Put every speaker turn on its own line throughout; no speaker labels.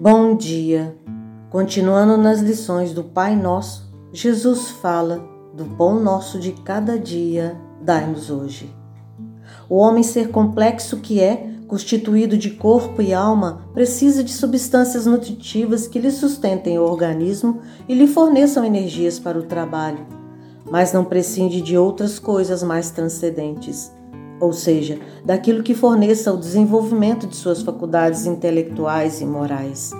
Bom dia! Continuando nas lições do Pai Nosso, Jesus fala do pão nosso de cada dia, dai-nos hoje. O homem ser complexo que é, constituído de corpo e alma, precisa de substâncias nutritivas que lhe sustentem o organismo e lhe forneçam energias para o trabalho, mas não prescinde de outras coisas mais transcendentes, ou seja, daquilo que forneça o desenvolvimento de suas faculdades intelectuais e morais.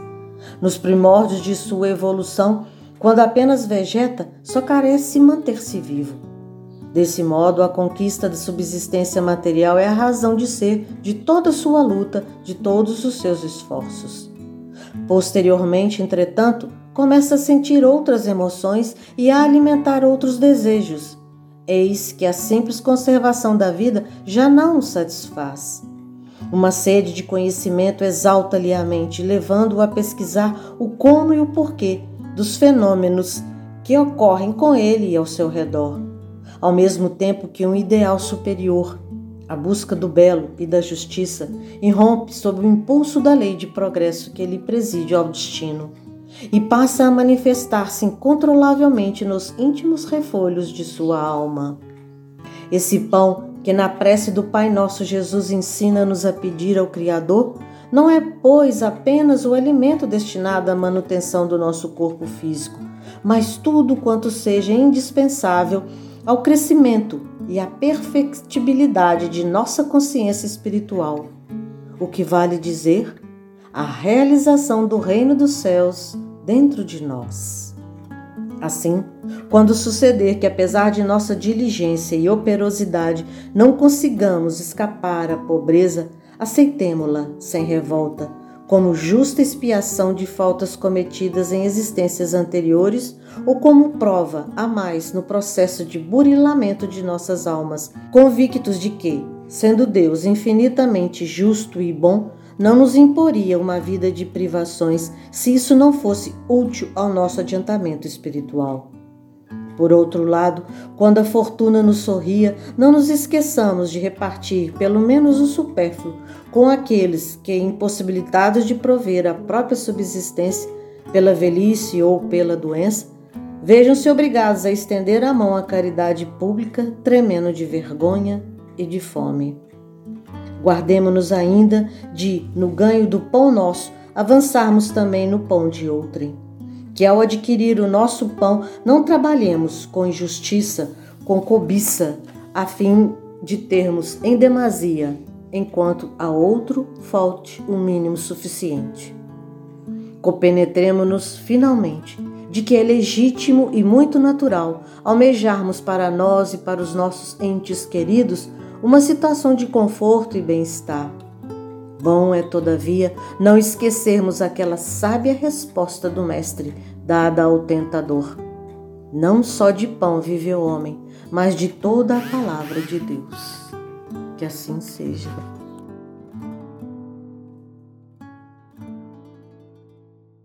Nos primórdios de sua evolução, quando apenas vegeta, só carece manter-se vivo. Desse modo, a conquista da subsistência material é a razão de ser de toda sua luta, de todos os seus esforços. Posteriormente, entretanto, começa a sentir outras emoções e a alimentar outros desejos, eis que a simples conservação da vida já não o satisfaz. Uma sede de conhecimento exalta-lhe a mente, levando-o a pesquisar o como e o porquê dos fenômenos que ocorrem com ele e ao seu redor, ao mesmo tempo que um ideal superior, a busca do belo e da justiça, irrompe sob o impulso da lei de progresso que lhe preside ao destino e passa a manifestar-se incontrolavelmente nos íntimos refolhos de sua alma. Esse pão que na prece do Pai Nosso Jesus ensina-nos a pedir ao Criador não é, pois, apenas o alimento destinado à manutenção do nosso corpo físico, mas tudo quanto seja indispensável ao crescimento e à perfectibilidade de nossa consciência espiritual. O que vale dizer, a realização do reino dos céus dentro de nós. Assim, quando suceder que, apesar de nossa diligência e operosidade, não consigamos escapar à pobreza, aceitemo-la sem revolta, como justa expiação de faltas cometidas em existências anteriores ou como prova a mais no processo de burilamento de nossas almas, convictos de que, sendo Deus infinitamente justo e bom, não nos imporia uma vida de privações se isso não fosse útil ao nosso adiantamento espiritual. Por outro lado, quando a fortuna nos sorria, não nos esqueçamos de repartir pelo menos o supérfluo com aqueles que, impossibilitados de prover a própria subsistência pela velhice ou pela doença, vejam-se obrigados a estender a mão à caridade pública, tremendo de vergonha e de fome. Guardemo-nos ainda de, no ganho do pão nosso, avançarmos também no pão de outrem. Que ao adquirir o nosso pão, não trabalhemos com injustiça, com cobiça, a fim de termos em demasia, enquanto a outro falte o mínimo suficiente. Compenetremo-nos finalmente de que é legítimo e muito natural almejarmos para nós e para os nossos entes queridos uma situação de conforto e bem-estar. Bom é, todavia, não esquecermos aquela sábia resposta do Mestre dada ao tentador. Não só de pão vive o homem, mas de toda a palavra de Deus. Que assim seja.